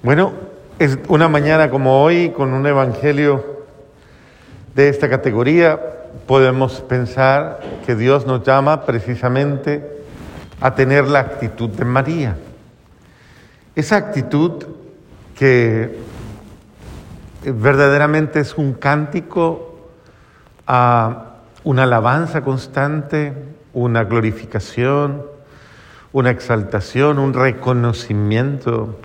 Bueno, es una mañana como hoy con un evangelio de esta categoría, podemos pensar que Dios nos llama precisamente a tener la actitud de María. Esa actitud que verdaderamente es un cántico a una alabanza constante, una glorificación, una exaltación, un reconocimiento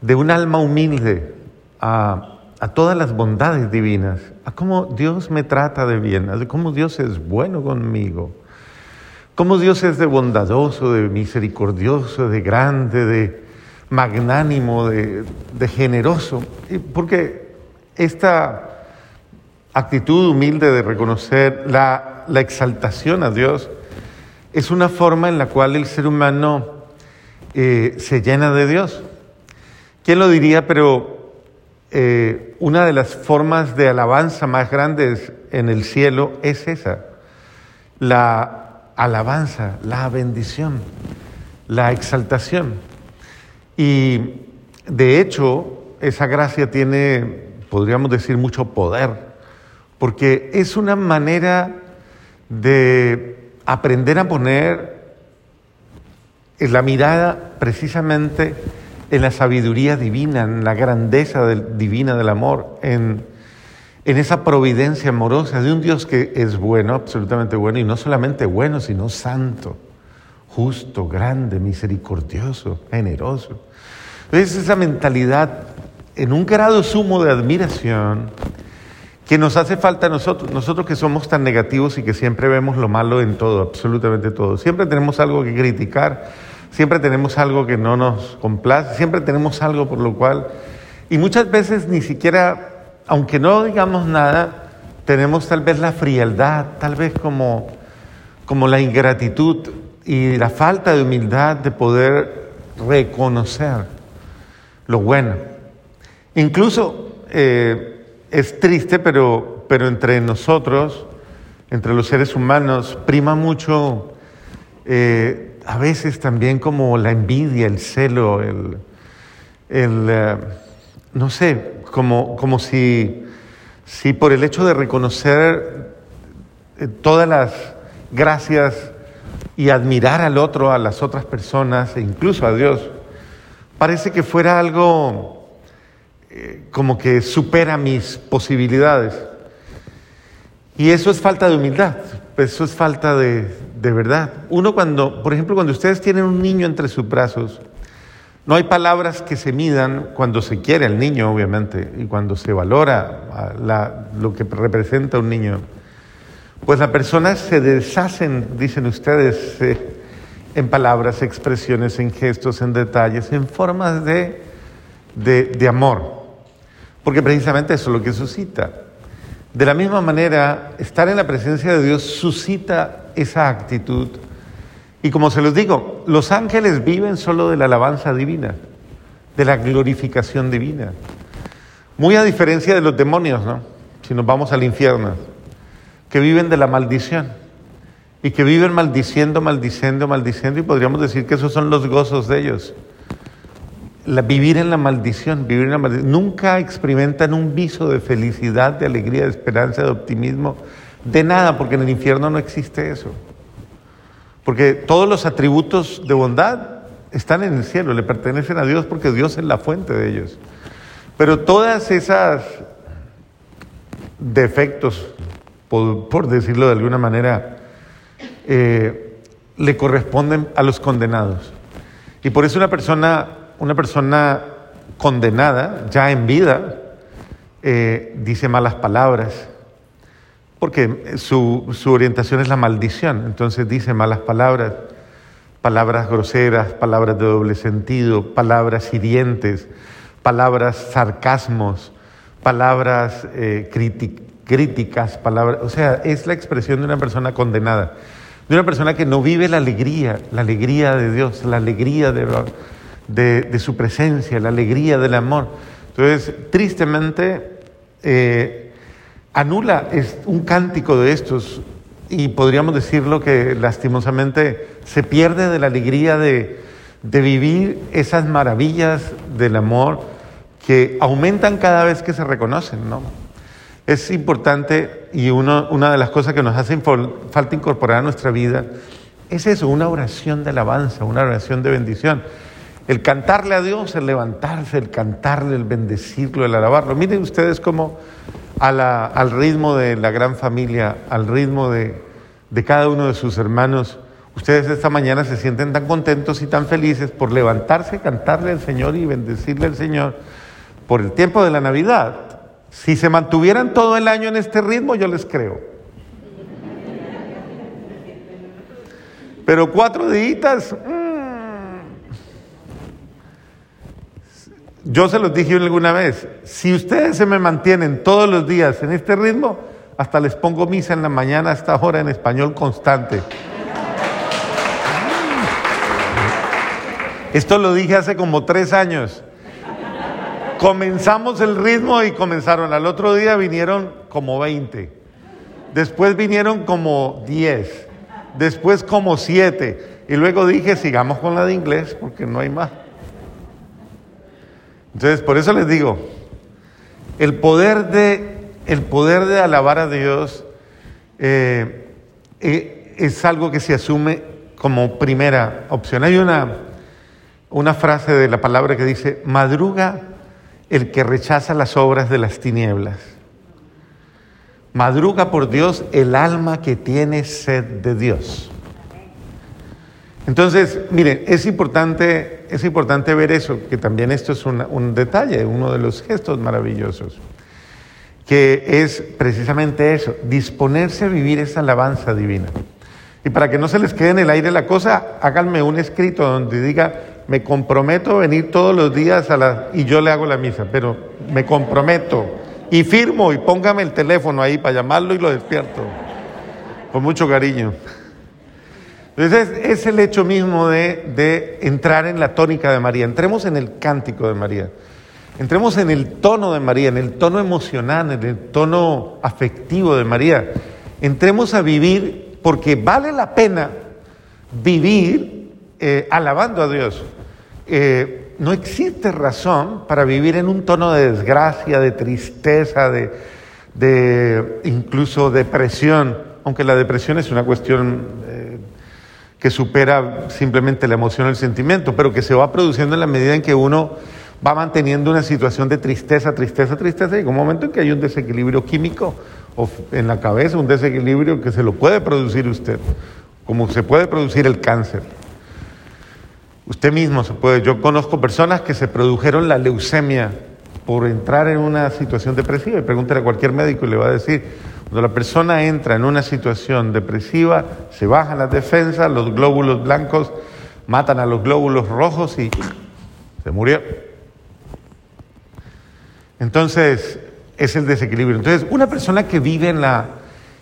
de un alma humilde a, todas las bondades divinas, a cómo Dios me trata de bien, a cómo Dios es bueno conmigo, cómo Dios es de bondadoso, de misericordioso, de grande, de magnánimo, de, generoso. Porque esta actitud humilde de reconocer la, la exaltación a Dios es una forma en la cual el ser humano eh, se llena de Dios. ¿Quién lo diría? Pero eh, una de las formas de alabanza más grandes en el cielo es esa, la alabanza, la bendición, la exaltación. Y de hecho, esa gracia tiene, podríamos decir, mucho poder, porque es una manera de aprender a poner la mirada precisamente en la sabiduría divina, en la grandeza divina del amor, en, en esa providencia amorosa de un Dios que es bueno, absolutamente bueno, y no solamente bueno, sino santo, justo, grande, misericordioso, generoso. Es esa mentalidad en un grado sumo de admiración que nos hace falta a nosotros, nosotros que somos tan negativos y que siempre vemos lo malo en todo, absolutamente todo. Siempre tenemos algo que criticar, siempre tenemos algo que no nos complace, siempre tenemos algo por lo cual, y muchas veces ni siquiera, aunque no digamos nada, tenemos tal vez la frialdad, tal vez como, como la ingratitud y la falta de humildad de poder reconocer lo bueno. Incluso eh, es triste, pero, pero entre nosotros, entre los seres humanos, prima mucho eh, a veces también como la envidia, el celo, el, eh, no sé, como, como si, si por el hecho de reconocer eh, todas las gracias y admirar al otro, a las otras personas e incluso a Dios, parece que fuera algo eh, como que supera mis posibilidades. Y eso es falta de humildad, eso es falta de, de verdad. Uno cuando, por ejemplo, cuando ustedes tienen un niño entre sus brazos, no hay palabras que se midan cuando se quiere al niño, obviamente, y cuando se valora lo que representa un niño. Pues las personas se deshacen, dicen ustedes, eh, en palabras, expresiones, en gestos, en detalles, en formas de, de, de amor. Porque precisamente eso es lo que suscita. De la misma manera, estar en la presencia de Dios suscita esa actitud. Y como se los digo, los ángeles viven solo de la alabanza divina, de la glorificación divina. Muy a diferencia de los demonios, ¿no? Si nos vamos al infierno, que viven de la maldición y que viven maldiciendo, maldiciendo, maldiciendo, y podríamos decir que esos son los gozos de ellos. vivir en la maldición, vivir en la maldición. Nunca experimentan un viso de felicidad, de alegría, de esperanza, de optimismo, de nada, porque en el infierno no existe eso. Porque todos los atributos de bondad están en el cielo, le pertenecen a Dios porque Dios es la fuente de ellos. Pero todas esas defectos, por, decirlo de alguna manera, eh, le corresponden a los condenados. Y por eso una persona, una persona condenada, ya en vida, eh, dice malas palabras, porque su, orientación es la maldición, entonces dice malas palabras, palabras groseras, palabras de doble sentido, palabras hirientes, palabras sarcasmos, palabras eh, críticas, palabras, o sea, es la expresión de una persona condenada, de una persona que no vive la alegría, la alegría de Dios, la alegría de, su presencia, la alegría del amor. Entonces, tristemente, eh, anula un cántico de estos y podríamos decirlo que lastimosamente se pierde de la alegría de, de vivir esas maravillas del amor que aumentan cada vez que se reconocen, ¿no? Es importante y una de las cosas que nos hace falta incorporar a nuestra vida es eso, una oración de alabanza, una oración de bendición. El cantarle a Dios, el levantarse, el cantarle, el bendecirlo, el alabarlo. Miren ustedes cómo al ritmo de la gran familia, al ritmo de, de cada uno de sus hermanos, ustedes esta mañana se sienten tan contentos y tan felices por levantarse, cantarle al Señor y bendecirle al Señor por el tiempo de la Navidad. Si se mantuvieran todo el año en este ritmo, yo les creo. Pero cuatro días, mm. Yo se los dije alguna vez, si ustedes se me mantienen todos los días en este ritmo, hasta les pongo misa en la mañana a esta hora en español constante. Esto lo dije hace como tres años. Comenzamos el ritmo y comenzaron. Al otro día vinieron como 20. Después vinieron como 10 después como siete, y luego dije, sigamos con la de inglés porque no hay más. Entonces, por eso les digo, el poder de, el poder de alabar a Dios eh, eh, es algo que se asume como primera opción. Hay una, una frase de la palabra que dice, madruga el que rechaza las obras de las tinieblas. Madruga por Dios el alma que tiene sed de Dios. Entonces, miren, es importante, es importante ver eso, que también esto es un detalle, uno de los gestos maravillosos, que es precisamente eso, disponerse a vivir esa alabanza divina. Y para que no se les quede en el aire la cosa, háganme un escrito donde diga, me comprometo a venir todos los días a la... y yo le hago la misa, pero me comprometo y firmo y póngame el teléfono ahí para llamarlo y lo despierto. Con mucho cariño. Entonces es, el hecho mismo de, entrar en la tónica de María. Entremos en el cántico de María. Entremos en el tono de María, en el tono emocional, en el tono afectivo de María. Entremos a vivir porque vale la pena vivir eh, alabando a Dios. Eh, no existe razón para vivir en un tono de desgracia, de tristeza, de, incluso depresión, aunque la depresión es una cuestión eh, que supera simplemente la emoción o el sentimiento, pero que se va produciendo en la medida en que uno va manteniendo una situación de tristeza, tristeza, tristeza, y llega un momento en que hay un desequilibrio químico en la cabeza, un desequilibrio que se lo puede producir usted, como se puede producir el cáncer. Usted mismo se puede. Yo conozco personas que se produjeron la leucemia por entrar en una situación depresiva. Y pregúntele a cualquier médico y le va a decir, cuando la persona entra en una situación depresiva, se bajan las defensas, los glóbulos blancos matan a los glóbulos rojos y se murió. Entonces, es el desequilibrio. Entonces, una persona que vive en, la,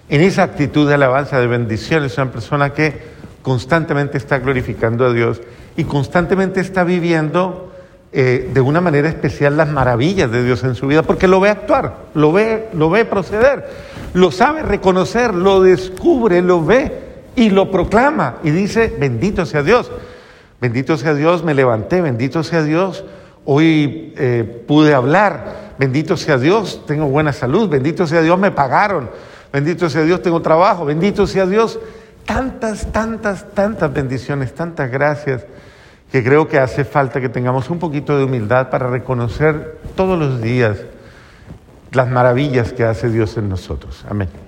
en esa actitud de alabanza, de bendición, es una persona que constantemente está glorificando a Dios y constantemente está viviendo eh, de una manera especial las maravillas de Dios en su vida, porque lo ve actuar, lo ve, lo ve proceder, lo sabe reconocer, lo descubre, lo ve y lo proclama y dice, bendito sea Dios, bendito sea Dios, me levanté, bendito sea Dios, hoy eh, pude hablar, bendito sea Dios, tengo buena salud, bendito sea Dios, me pagaron, bendito sea Dios, tengo trabajo, bendito sea Dios, tantas, tantas, tantas bendiciones, tantas gracias que creo que hace falta que tengamos un poquito de humildad para reconocer todos los días las maravillas que hace Dios en nosotros. Amén.